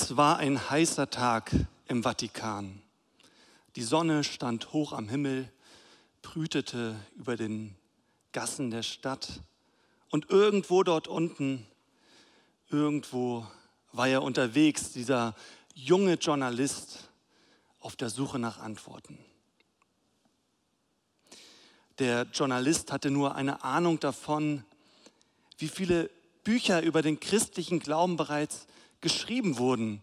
Es war ein heißer Tag im Vatikan. Die Sonne stand hoch am Himmel, brütete über den Gassen der Stadt und irgendwo dort unten, irgendwo war er unterwegs, dieser junge Journalist auf der Suche nach Antworten. Der Journalist hatte nur eine Ahnung davon, wie viele Bücher über den christlichen Glauben bereits geschrieben wurden,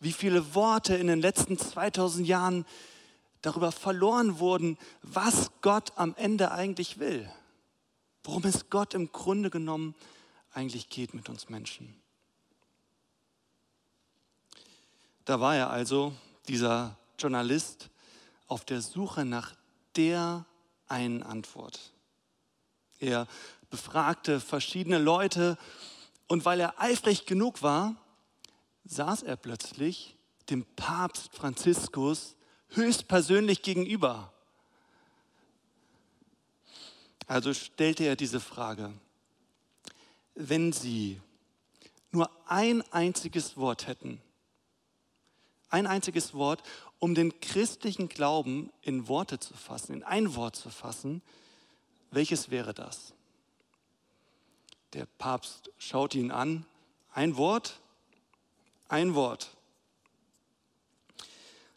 wie viele Worte in den letzten 2000 Jahren darüber verloren wurden, was Gott am Ende eigentlich will, worum es Gott im Grunde genommen eigentlich geht mit uns Menschen. Da war er also, dieser Journalist, auf der Suche nach der einen Antwort. Er befragte verschiedene Leute und weil er eifrig genug war, saß er plötzlich dem Papst Franziskus höchstpersönlich gegenüber. Also stellte er diese Frage, wenn Sie nur ein einziges Wort hätten, ein einziges Wort, um den christlichen Glauben in Worte zu fassen, in ein Wort zu fassen, welches wäre das? Der Papst schaut ihn an. Ein Wort? Ein Wort.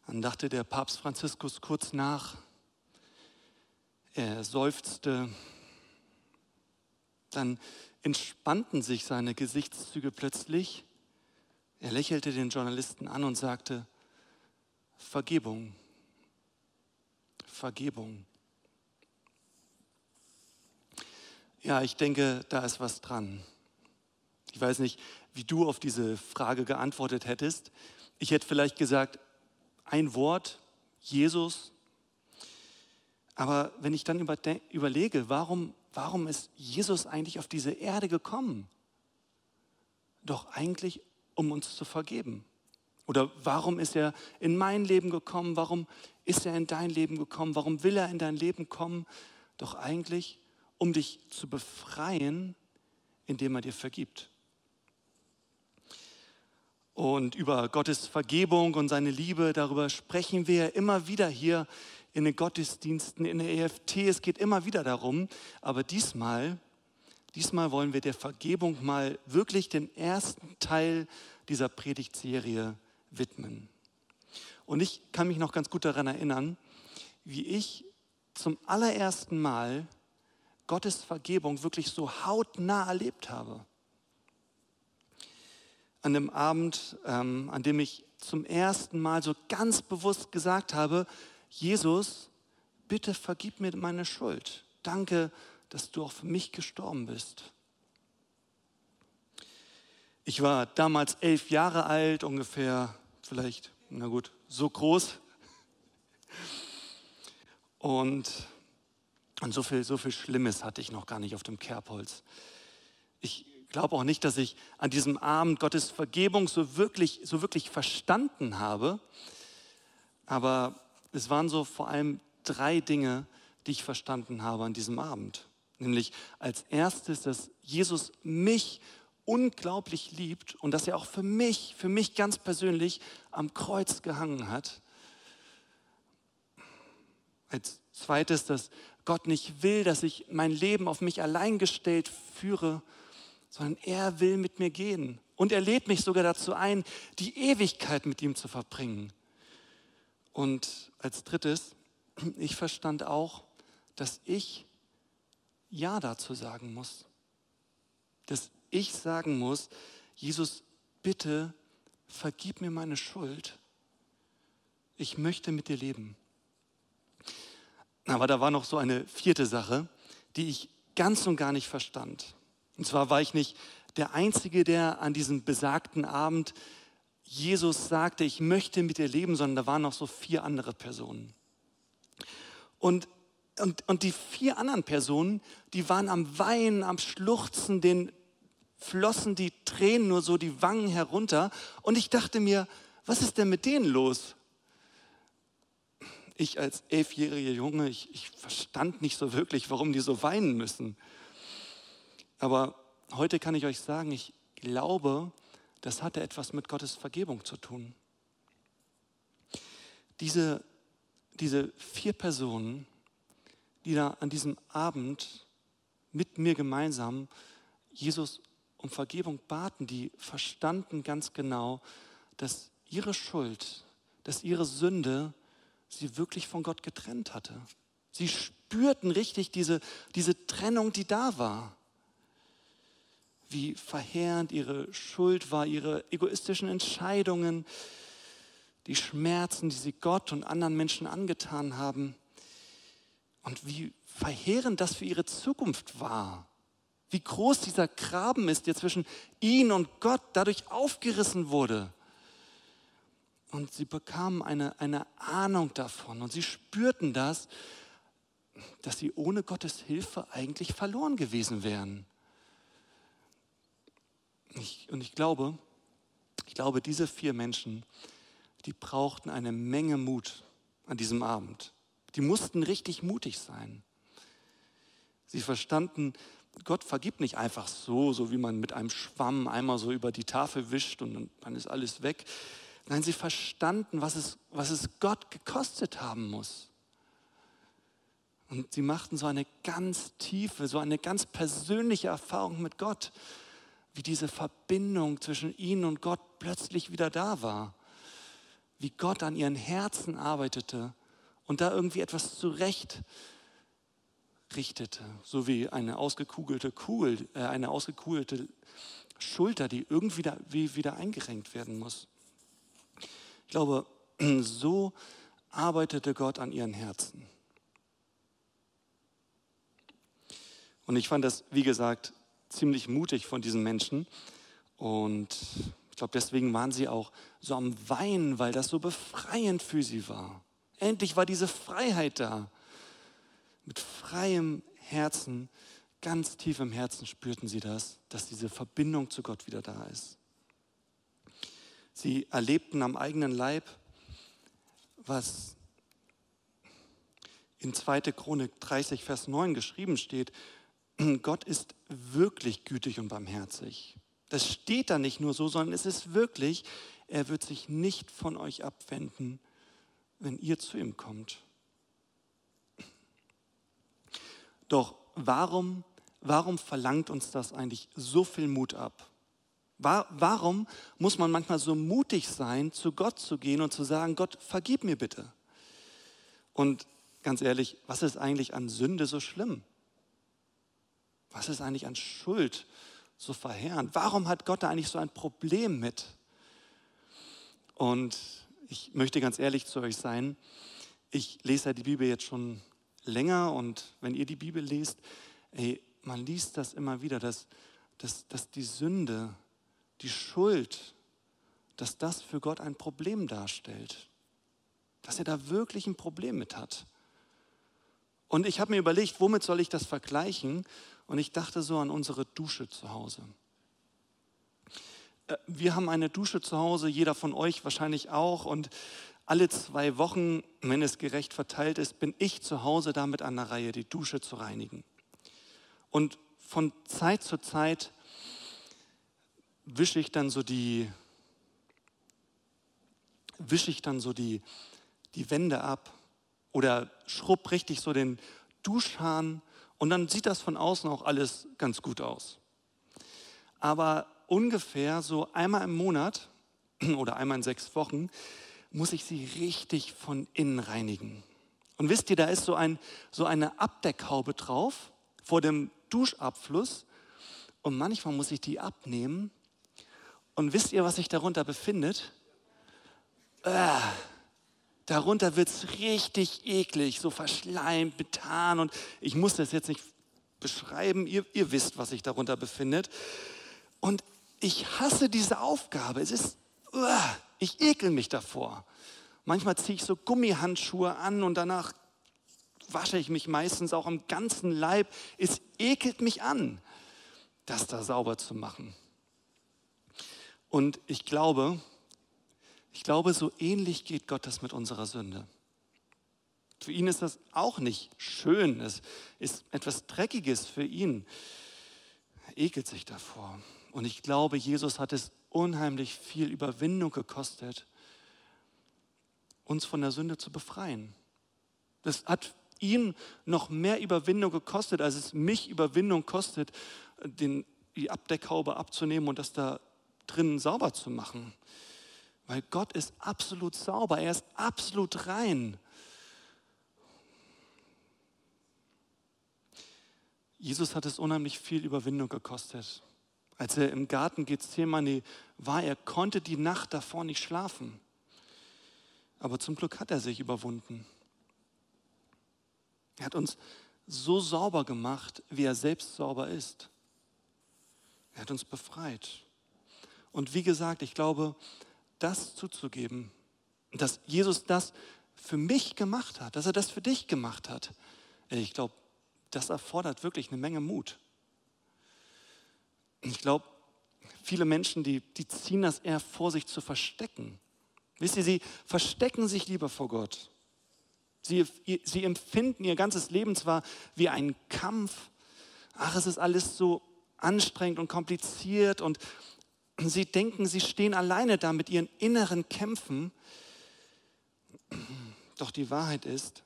Dann dachte der Papst Franziskus kurz nach. Er seufzte. Dann entspannten sich seine Gesichtszüge plötzlich. Er lächelte den Journalisten an und sagte, Vergebung, Vergebung. Ja, ich denke, da ist was dran. Ich weiß nicht, wie du auf diese Frage geantwortet hättest. Ich hätte vielleicht gesagt, ein Wort, Jesus. Aber wenn ich dann überlege, warum, warum ist Jesus eigentlich auf diese Erde gekommen? Doch eigentlich, um uns zu vergeben. Oder warum ist er in mein Leben gekommen? Warum ist er in dein Leben gekommen? Warum will er in dein Leben kommen? Doch eigentlich, um dich zu befreien, indem er dir vergibt. Und über Gottes Vergebung und seine Liebe, darüber sprechen wir immer wieder hier in den Gottesdiensten, in der EFT. Es geht immer wieder darum, aber diesmal, diesmal wollen wir der Vergebung mal wirklich den ersten Teil dieser Predigtserie widmen. Und ich kann mich noch ganz gut daran erinnern, wie ich zum allerersten Mal Gottes Vergebung wirklich so hautnah erlebt habe. An dem Abend, ähm, an dem ich zum ersten Mal so ganz bewusst gesagt habe, Jesus, bitte vergib mir meine Schuld. Danke, dass du auch für mich gestorben bist. Ich war damals elf Jahre alt, ungefähr, vielleicht, na gut, so groß. Und und so viel, so viel Schlimmes hatte ich noch gar nicht auf dem Kerbholz. Ich glaube auch nicht, dass ich an diesem Abend Gottes Vergebung so wirklich, so wirklich verstanden habe. Aber es waren so vor allem drei Dinge, die ich verstanden habe an diesem Abend. Nämlich als erstes, dass Jesus mich unglaublich liebt und dass er auch für mich, für mich ganz persönlich am Kreuz gehangen hat. Als zweites, dass Gott nicht will, dass ich mein Leben auf mich allein gestellt führe, sondern er will mit mir gehen. Und er lädt mich sogar dazu ein, die Ewigkeit mit ihm zu verbringen. Und als drittes, ich verstand auch, dass ich Ja dazu sagen muss. Dass ich sagen muss, Jesus, bitte vergib mir meine Schuld. Ich möchte mit dir leben. Aber da war noch so eine vierte Sache, die ich ganz und gar nicht verstand. Und zwar war ich nicht der Einzige, der an diesem besagten Abend Jesus sagte, ich möchte mit dir leben, sondern da waren noch so vier andere Personen. Und, und, und die vier anderen Personen, die waren am Weinen, am Schluchzen, denen flossen die Tränen nur so die Wangen herunter. Und ich dachte mir, was ist denn mit denen los? ich als elfjähriger Junge, ich, ich verstand nicht so wirklich, warum die so weinen müssen. Aber heute kann ich euch sagen, ich glaube, das hatte etwas mit Gottes Vergebung zu tun. Diese, diese vier Personen, die da an diesem Abend mit mir gemeinsam Jesus um Vergebung baten, die verstanden ganz genau, dass ihre Schuld, dass ihre Sünde sie wirklich von Gott getrennt hatte. Sie spürten richtig diese, diese Trennung, die da war. Wie verheerend ihre Schuld war, ihre egoistischen Entscheidungen, die Schmerzen, die sie Gott und anderen Menschen angetan haben. Und wie verheerend das für ihre Zukunft war. Wie groß dieser Graben ist, der zwischen ihnen und Gott dadurch aufgerissen wurde. Und sie bekamen eine, eine Ahnung davon und sie spürten das, dass sie ohne Gottes Hilfe eigentlich verloren gewesen wären. Ich, und ich glaube, ich glaube, diese vier Menschen, die brauchten eine Menge Mut an diesem Abend. Die mussten richtig mutig sein. Sie verstanden, Gott vergibt nicht einfach so, so wie man mit einem Schwamm einmal so über die Tafel wischt und dann ist alles weg. Nein, sie verstanden, was es, was es Gott gekostet haben muss. Und sie machten so eine ganz tiefe, so eine ganz persönliche Erfahrung mit Gott, wie diese Verbindung zwischen ihnen und Gott plötzlich wieder da war. Wie Gott an ihren Herzen arbeitete und da irgendwie etwas zurecht richtete, so wie eine ausgekugelte Kugel, äh, eine ausgekugelte Schulter, die irgendwie da, wie wieder eingerenkt werden muss. Ich glaube, so arbeitete Gott an ihren Herzen. Und ich fand das, wie gesagt, ziemlich mutig von diesen Menschen. Und ich glaube, deswegen waren sie auch so am Weinen, weil das so befreiend für sie war. Endlich war diese Freiheit da mit freiem Herzen, ganz tief im Herzen spürten sie das, dass diese Verbindung zu Gott wieder da ist. Sie erlebten am eigenen Leib, was in 2. Chronik 30, Vers 9 geschrieben steht, Gott ist wirklich gütig und barmherzig. Das steht da nicht nur so, sondern es ist wirklich, er wird sich nicht von euch abwenden, wenn ihr zu ihm kommt. Doch warum, warum verlangt uns das eigentlich so viel Mut ab? Warum muss man manchmal so mutig sein, zu Gott zu gehen und zu sagen, Gott, vergib mir bitte? Und ganz ehrlich, was ist eigentlich an Sünde so schlimm? Was ist eigentlich an Schuld so verheerend? Warum hat Gott da eigentlich so ein Problem mit? Und ich möchte ganz ehrlich zu euch sein, ich lese ja die Bibel jetzt schon länger und wenn ihr die Bibel liest, ey, man liest das immer wieder, dass, dass, dass die Sünde, die Schuld, dass das für Gott ein Problem darstellt. Dass er da wirklich ein Problem mit hat. Und ich habe mir überlegt, womit soll ich das vergleichen? Und ich dachte so an unsere Dusche zu Hause. Äh, wir haben eine Dusche zu Hause, jeder von euch wahrscheinlich auch. Und alle zwei Wochen, wenn es gerecht verteilt ist, bin ich zu Hause damit an der Reihe, die Dusche zu reinigen. Und von Zeit zu Zeit wische ich dann so die, wische ich dann so die, die Wände ab oder schrubb richtig so den Duschhahn und dann sieht das von außen auch alles ganz gut aus. Aber ungefähr so einmal im Monat oder einmal in sechs Wochen muss ich sie richtig von innen reinigen. Und wisst ihr, da ist so, ein, so eine Abdeckhaube drauf vor dem Duschabfluss. Und manchmal muss ich die abnehmen. Und wisst ihr, was sich darunter befindet? Äh, darunter wird es richtig eklig, so verschleimt, betan. Und ich muss das jetzt nicht beschreiben. Ihr, ihr wisst, was sich darunter befindet. Und ich hasse diese Aufgabe. Es ist, ich ekel mich davor. Manchmal ziehe ich so Gummihandschuhe an und danach wasche ich mich meistens auch am ganzen Leib. Es ekelt mich an, das da sauber zu machen. Und ich glaube, ich glaube, so ähnlich geht Gott das mit unserer Sünde. Für ihn ist das auch nicht schön. Es ist etwas Dreckiges für ihn. Er ekelt sich davor. Und ich glaube, Jesus hat es unheimlich viel Überwindung gekostet, uns von der Sünde zu befreien. Das hat ihn noch mehr Überwindung gekostet, als es mich Überwindung kostet, den, die Abdeckhaube abzunehmen und das da drinnen sauber zu machen. Weil Gott ist absolut sauber, er ist absolut rein. Jesus hat es unheimlich viel Überwindung gekostet. Als er im Garten Gethsemane war, er konnte die Nacht davor nicht schlafen. Aber zum Glück hat er sich überwunden. Er hat uns so sauber gemacht, wie er selbst sauber ist. Er hat uns befreit. Und wie gesagt, ich glaube, das zuzugeben, dass Jesus das für mich gemacht hat, dass er das für dich gemacht hat, ich glaube, das erfordert wirklich eine Menge Mut. Ich glaube, viele Menschen, die, die ziehen das eher vor, sich zu verstecken. Wisst ihr, sie verstecken sich lieber vor Gott. Sie, sie empfinden ihr ganzes Leben zwar wie einen Kampf. Ach, es ist alles so anstrengend und kompliziert und sie denken, sie stehen alleine da mit ihren inneren Kämpfen. Doch die Wahrheit ist,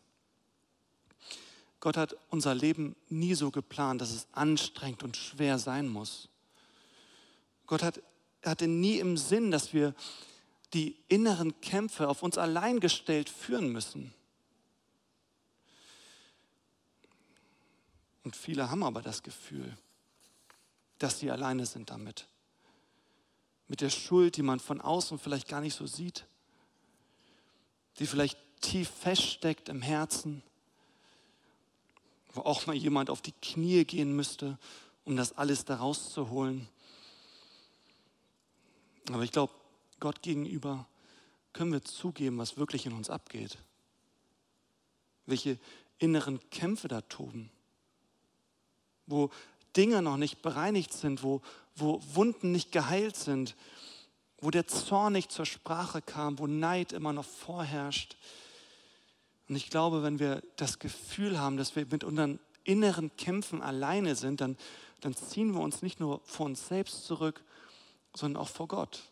Gott hat unser Leben nie so geplant, dass es anstrengend und schwer sein muss. Gott hat, hatte nie im Sinn, dass wir die inneren Kämpfe auf uns allein gestellt führen müssen. Und viele haben aber das Gefühl, dass sie alleine sind damit. Mit der Schuld, die man von außen vielleicht gar nicht so sieht, die vielleicht tief feststeckt im Herzen, wo auch mal jemand auf die Knie gehen müsste, um das alles da rauszuholen. Aber ich glaube, Gott gegenüber können wir zugeben, was wirklich in uns abgeht. Welche inneren Kämpfe da toben wo Dinge noch nicht bereinigt sind, wo, wo Wunden nicht geheilt sind, wo der Zorn nicht zur Sprache kam, wo Neid immer noch vorherrscht. Und ich glaube, wenn wir das Gefühl haben, dass wir mit unseren inneren Kämpfen alleine sind, dann, dann ziehen wir uns nicht nur vor uns selbst zurück, sondern auch vor Gott.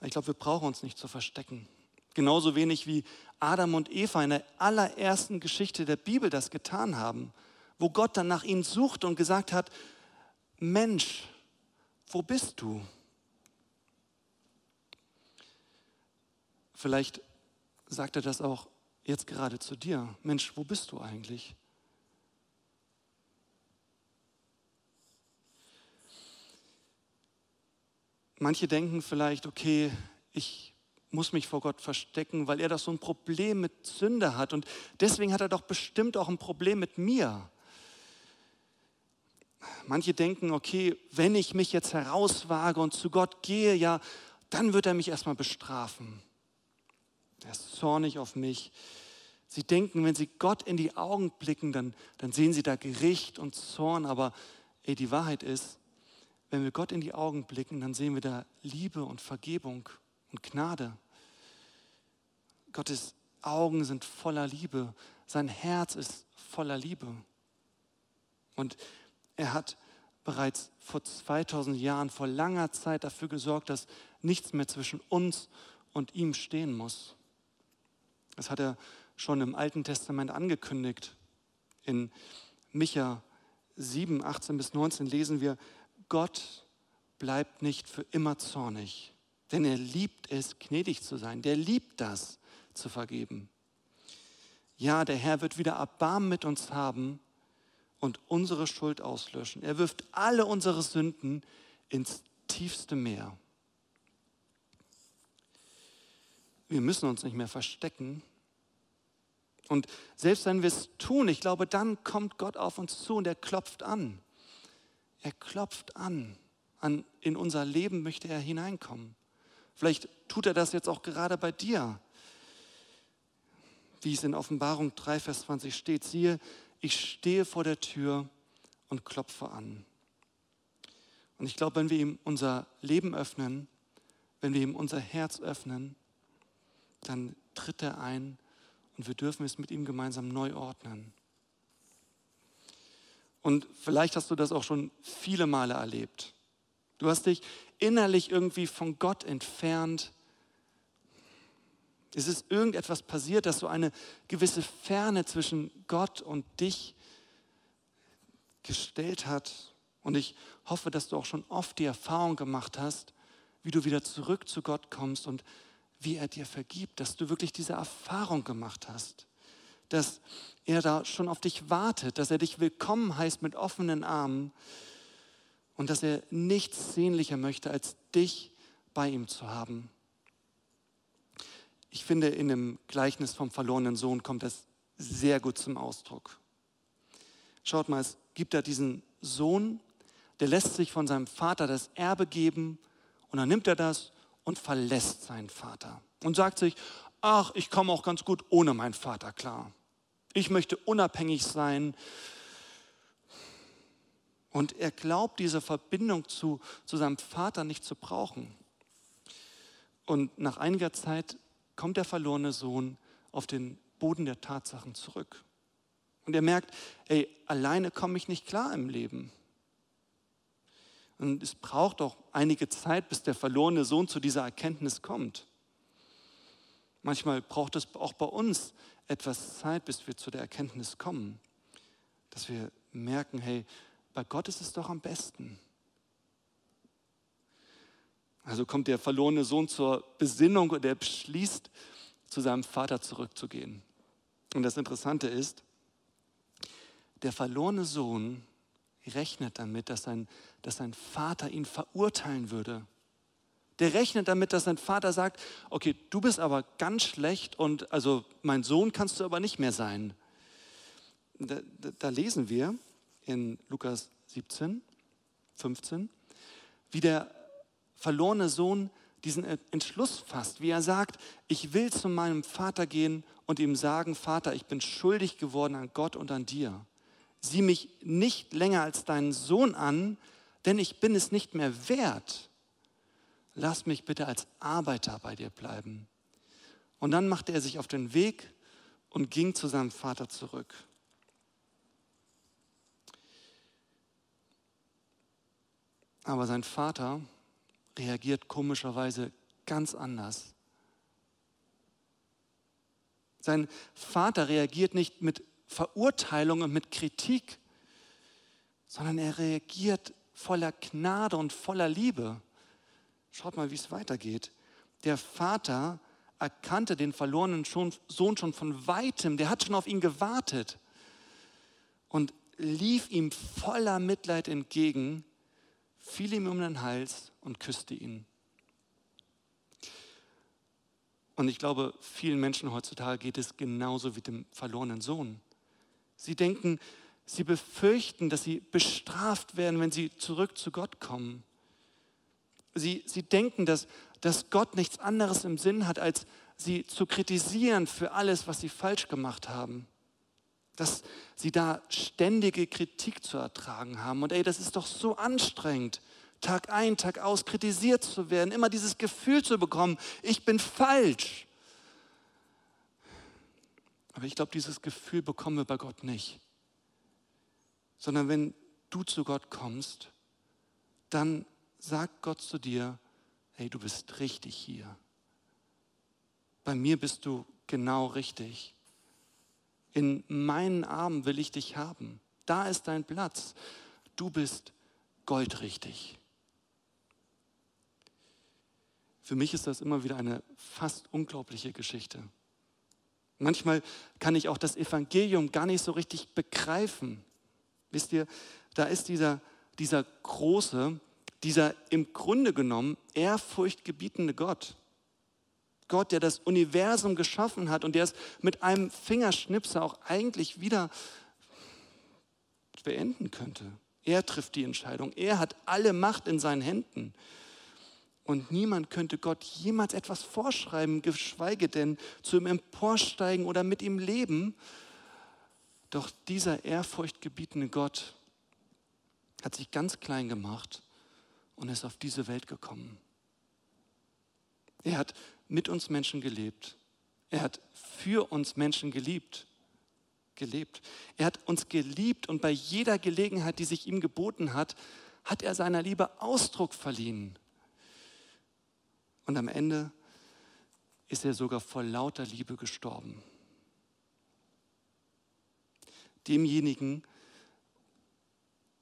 Ich glaube, wir brauchen uns nicht zu verstecken. Genauso wenig wie Adam und Eva in der allerersten Geschichte der Bibel das getan haben wo Gott dann nach ihnen sucht und gesagt hat, Mensch, wo bist du? Vielleicht sagt er das auch jetzt gerade zu dir. Mensch, wo bist du eigentlich? Manche denken vielleicht, okay, ich muss mich vor Gott verstecken, weil er doch so ein Problem mit Sünde hat. Und deswegen hat er doch bestimmt auch ein Problem mit mir. Manche denken, okay, wenn ich mich jetzt herauswage und zu Gott gehe, ja, dann wird er mich erstmal bestrafen. Er ist zornig auf mich. Sie denken, wenn sie Gott in die Augen blicken, dann, dann sehen sie da Gericht und Zorn. Aber ey, die Wahrheit ist, wenn wir Gott in die Augen blicken, dann sehen wir da Liebe und Vergebung und Gnade. Gottes Augen sind voller Liebe. Sein Herz ist voller Liebe. Und er hat bereits vor 2000 Jahren, vor langer Zeit dafür gesorgt, dass nichts mehr zwischen uns und ihm stehen muss. Das hat er schon im Alten Testament angekündigt. In Micha 7, 18 bis 19 lesen wir, Gott bleibt nicht für immer zornig, denn er liebt es, gnädig zu sein. Der liebt das, zu vergeben. Ja, der Herr wird wieder Erbarmen mit uns haben und unsere Schuld auslöschen. Er wirft alle unsere Sünden ins tiefste Meer. Wir müssen uns nicht mehr verstecken. Und selbst wenn wir es tun, ich glaube, dann kommt Gott auf uns zu und er klopft an. Er klopft an. an. In unser Leben möchte er hineinkommen. Vielleicht tut er das jetzt auch gerade bei dir. Wie es in Offenbarung 3, Vers 20 steht, siehe, ich stehe vor der Tür und klopfe an. Und ich glaube, wenn wir ihm unser Leben öffnen, wenn wir ihm unser Herz öffnen, dann tritt er ein und wir dürfen es mit ihm gemeinsam neu ordnen. Und vielleicht hast du das auch schon viele Male erlebt. Du hast dich innerlich irgendwie von Gott entfernt. Es ist irgendetwas passiert, dass so eine gewisse Ferne zwischen Gott und dich gestellt hat. Und ich hoffe, dass du auch schon oft die Erfahrung gemacht hast, wie du wieder zurück zu Gott kommst und wie er dir vergibt, dass du wirklich diese Erfahrung gemacht hast, dass er da schon auf dich wartet, dass er dich willkommen heißt mit offenen Armen und dass er nichts sehnlicher möchte, als dich bei ihm zu haben. Ich finde, in dem Gleichnis vom verlorenen Sohn kommt das sehr gut zum Ausdruck. Schaut mal, es gibt da diesen Sohn, der lässt sich von seinem Vater das Erbe geben und dann nimmt er das und verlässt seinen Vater und sagt sich, ach, ich komme auch ganz gut ohne meinen Vater klar. Ich möchte unabhängig sein. Und er glaubt, diese Verbindung zu, zu seinem Vater nicht zu brauchen. Und nach einiger Zeit kommt der verlorene Sohn auf den Boden der Tatsachen zurück. Und er merkt, ey, alleine komme ich nicht klar im Leben. Und es braucht auch einige Zeit, bis der verlorene Sohn zu dieser Erkenntnis kommt. Manchmal braucht es auch bei uns etwas Zeit, bis wir zu der Erkenntnis kommen, dass wir merken, hey, bei Gott ist es doch am besten. Also kommt der verlorene Sohn zur Besinnung und er beschließt, zu seinem Vater zurückzugehen. Und das Interessante ist, der verlorene Sohn rechnet damit, dass sein, dass sein Vater ihn verurteilen würde. Der rechnet damit, dass sein Vater sagt, okay, du bist aber ganz schlecht und also mein Sohn kannst du aber nicht mehr sein. Da, da, da lesen wir in Lukas 17, 15, wie der verlorene Sohn diesen Entschluss fasst, wie er sagt, ich will zu meinem Vater gehen und ihm sagen, Vater, ich bin schuldig geworden an Gott und an dir sieh mich nicht länger als deinen Sohn an, denn ich bin es nicht mehr wert. Lass mich bitte als Arbeiter bei dir bleiben. Und dann machte er sich auf den Weg und ging zu seinem Vater zurück. Aber sein Vater reagiert komischerweise ganz anders. Sein Vater reagiert nicht mit Verurteilung und mit Kritik, sondern er reagiert voller Gnade und voller Liebe. Schaut mal, wie es weitergeht. Der Vater erkannte den verlorenen Sohn schon von weitem, der hat schon auf ihn gewartet und lief ihm voller Mitleid entgegen, fiel ihm um den Hals und küsste ihn. Und ich glaube, vielen Menschen heutzutage geht es genauso wie dem verlorenen Sohn. Sie denken, sie befürchten, dass sie bestraft werden, wenn sie zurück zu Gott kommen. Sie, sie denken, dass, dass Gott nichts anderes im Sinn hat, als sie zu kritisieren für alles, was sie falsch gemacht haben. Dass sie da ständige Kritik zu ertragen haben. Und ey, das ist doch so anstrengend, Tag ein, Tag aus kritisiert zu werden, immer dieses Gefühl zu bekommen, ich bin falsch. Aber ich glaube, dieses Gefühl bekommen wir bei Gott nicht. Sondern wenn du zu Gott kommst, dann sagt Gott zu dir, hey, du bist richtig hier. Bei mir bist du genau richtig. In meinen Armen will ich dich haben. Da ist dein Platz. Du bist goldrichtig. Für mich ist das immer wieder eine fast unglaubliche Geschichte. Manchmal kann ich auch das Evangelium gar nicht so richtig begreifen. Wisst ihr, da ist dieser, dieser große, dieser im Grunde genommen ehrfurchtgebietende Gott. Gott, der das Universum geschaffen hat und der es mit einem Fingerschnipser auch eigentlich wieder beenden könnte. Er trifft die Entscheidung. Er hat alle Macht in seinen Händen. Und niemand könnte Gott jemals etwas vorschreiben, geschweige denn zu ihm emporsteigen oder mit ihm leben. Doch dieser ehrfurchtgebietende Gott hat sich ganz klein gemacht und ist auf diese Welt gekommen. Er hat mit uns Menschen gelebt. Er hat für uns Menschen geliebt, gelebt. Er hat uns geliebt und bei jeder Gelegenheit, die sich ihm geboten hat, hat er seiner Liebe Ausdruck verliehen. Und am Ende ist er sogar vor lauter Liebe gestorben. Demjenigen,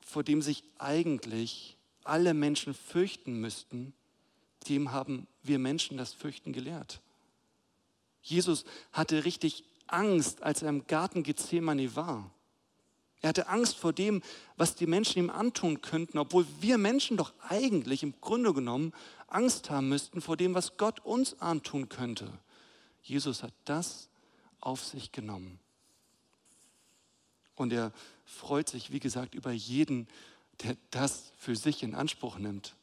vor dem sich eigentlich alle Menschen fürchten müssten, dem haben wir Menschen das Fürchten gelehrt. Jesus hatte richtig Angst, als er im Garten Gethsemane war. Er hatte Angst vor dem, was die Menschen ihm antun könnten, obwohl wir Menschen doch eigentlich im Grunde genommen Angst haben müssten vor dem, was Gott uns antun könnte. Jesus hat das auf sich genommen. Und er freut sich, wie gesagt, über jeden, der das für sich in Anspruch nimmt.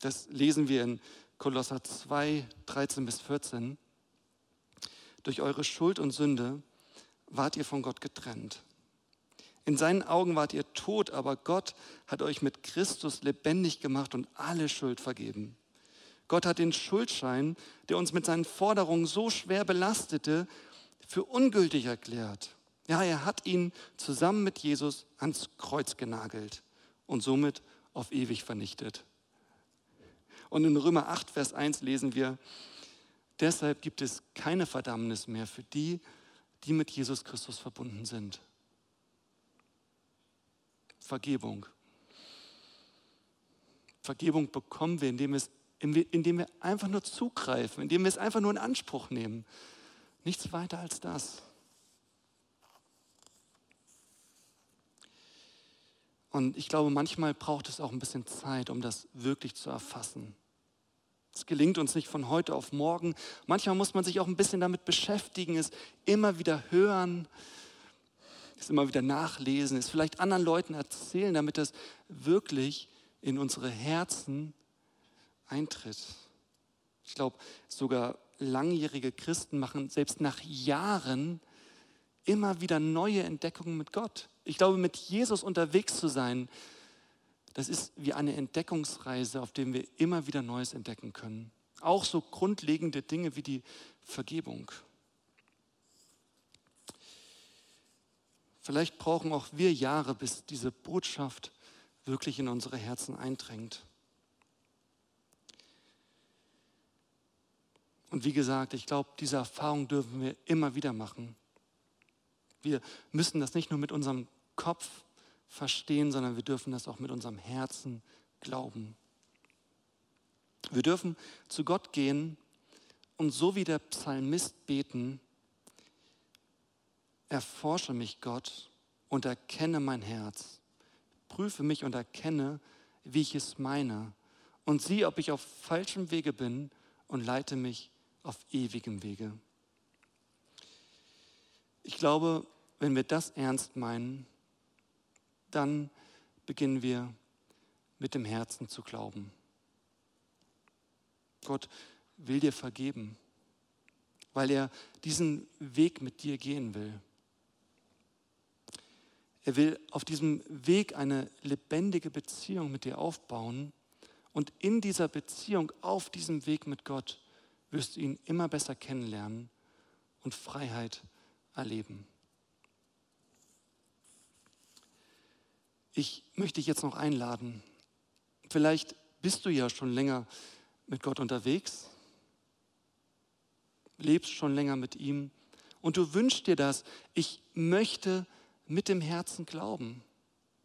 Das lesen wir in Kolosser 2, 13 bis 14. Durch eure Schuld und Sünde wart ihr von Gott getrennt. In seinen Augen wart ihr tot, aber Gott hat euch mit Christus lebendig gemacht und alle Schuld vergeben. Gott hat den Schuldschein, der uns mit seinen Forderungen so schwer belastete, für ungültig erklärt. Ja, er hat ihn zusammen mit Jesus ans Kreuz genagelt und somit auf ewig vernichtet. Und in Römer 8, Vers 1 lesen wir, deshalb gibt es keine Verdammnis mehr für die, die mit Jesus Christus verbunden sind. Vergebung. Vergebung bekommen wir, indem, es, indem wir einfach nur zugreifen, indem wir es einfach nur in Anspruch nehmen. Nichts weiter als das. Und ich glaube, manchmal braucht es auch ein bisschen Zeit, um das wirklich zu erfassen. Es gelingt uns nicht von heute auf morgen. Manchmal muss man sich auch ein bisschen damit beschäftigen, es immer wieder hören, es immer wieder nachlesen, es vielleicht anderen Leuten erzählen, damit das wirklich in unsere Herzen eintritt. Ich glaube, sogar langjährige Christen machen selbst nach Jahren immer wieder neue Entdeckungen mit Gott. Ich glaube, mit Jesus unterwegs zu sein, das ist wie eine Entdeckungsreise, auf der wir immer wieder Neues entdecken können. Auch so grundlegende Dinge wie die Vergebung. Vielleicht brauchen auch wir Jahre, bis diese Botschaft wirklich in unsere Herzen eindrängt. Und wie gesagt, ich glaube, diese Erfahrung dürfen wir immer wieder machen. Wir müssen das nicht nur mit unserem Kopf verstehen, sondern wir dürfen das auch mit unserem Herzen glauben. Wir dürfen zu Gott gehen und so wie der Psalmist beten, erforsche mich Gott und erkenne mein Herz, prüfe mich und erkenne, wie ich es meine und sieh, ob ich auf falschem Wege bin und leite mich auf ewigem Wege. Ich glaube, wenn wir das ernst meinen, dann beginnen wir mit dem Herzen zu glauben. Gott will dir vergeben, weil er diesen Weg mit dir gehen will. Er will auf diesem Weg eine lebendige Beziehung mit dir aufbauen und in dieser Beziehung, auf diesem Weg mit Gott, wirst du ihn immer besser kennenlernen und Freiheit erleben. Ich möchte dich jetzt noch einladen. Vielleicht bist du ja schon länger mit Gott unterwegs, lebst schon länger mit ihm und du wünschst dir das. Ich möchte mit dem Herzen glauben.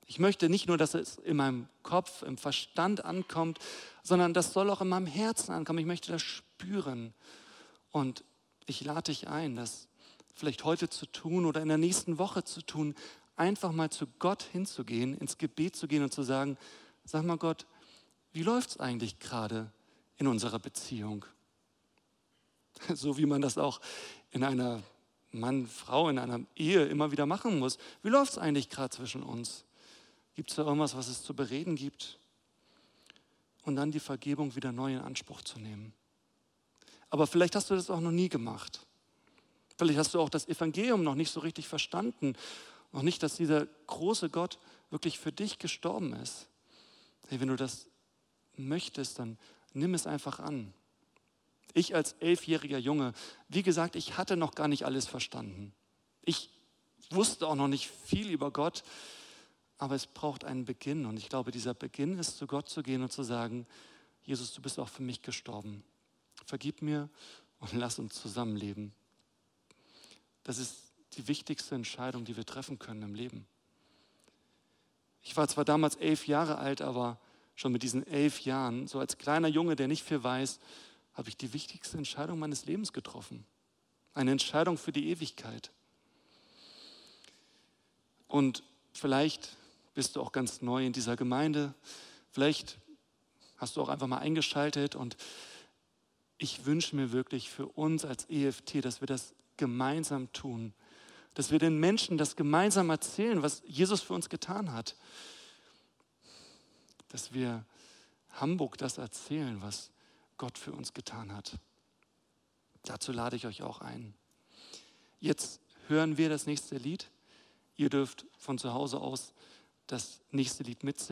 Ich möchte nicht nur, dass es in meinem Kopf, im Verstand ankommt, sondern das soll auch in meinem Herzen ankommen. Ich möchte das spüren. Und ich lade dich ein, das vielleicht heute zu tun oder in der nächsten Woche zu tun, einfach mal zu Gott hinzugehen, ins Gebet zu gehen und zu sagen, sag mal Gott, wie läuft es eigentlich gerade in unserer Beziehung? So wie man das auch in einer Mann, Frau, in einer Ehe immer wieder machen muss. Wie läuft es eigentlich gerade zwischen uns? Gibt es da irgendwas, was es zu bereden gibt? Und dann die Vergebung wieder neu in Anspruch zu nehmen. Aber vielleicht hast du das auch noch nie gemacht. Vielleicht hast du auch das Evangelium noch nicht so richtig verstanden noch nicht, dass dieser große Gott wirklich für dich gestorben ist. Hey, wenn du das möchtest, dann nimm es einfach an. Ich als elfjähriger Junge, wie gesagt, ich hatte noch gar nicht alles verstanden. Ich wusste auch noch nicht viel über Gott, aber es braucht einen Beginn. Und ich glaube, dieser Beginn ist, zu Gott zu gehen und zu sagen, Jesus, du bist auch für mich gestorben. Vergib mir und lass uns zusammenleben. Das ist die wichtigste Entscheidung, die wir treffen können im Leben. Ich war zwar damals elf Jahre alt, aber schon mit diesen elf Jahren, so als kleiner Junge, der nicht viel weiß, habe ich die wichtigste Entscheidung meines Lebens getroffen. Eine Entscheidung für die Ewigkeit. Und vielleicht bist du auch ganz neu in dieser Gemeinde. Vielleicht hast du auch einfach mal eingeschaltet und ich wünsche mir wirklich für uns als EFT, dass wir das gemeinsam tun, dass wir den Menschen das gemeinsam erzählen, was Jesus für uns getan hat, dass wir Hamburg das erzählen, was Gott für uns getan hat. Dazu lade ich euch auch ein. Jetzt hören wir das nächste Lied. Ihr dürft von zu Hause aus das nächste Lied mitsingen.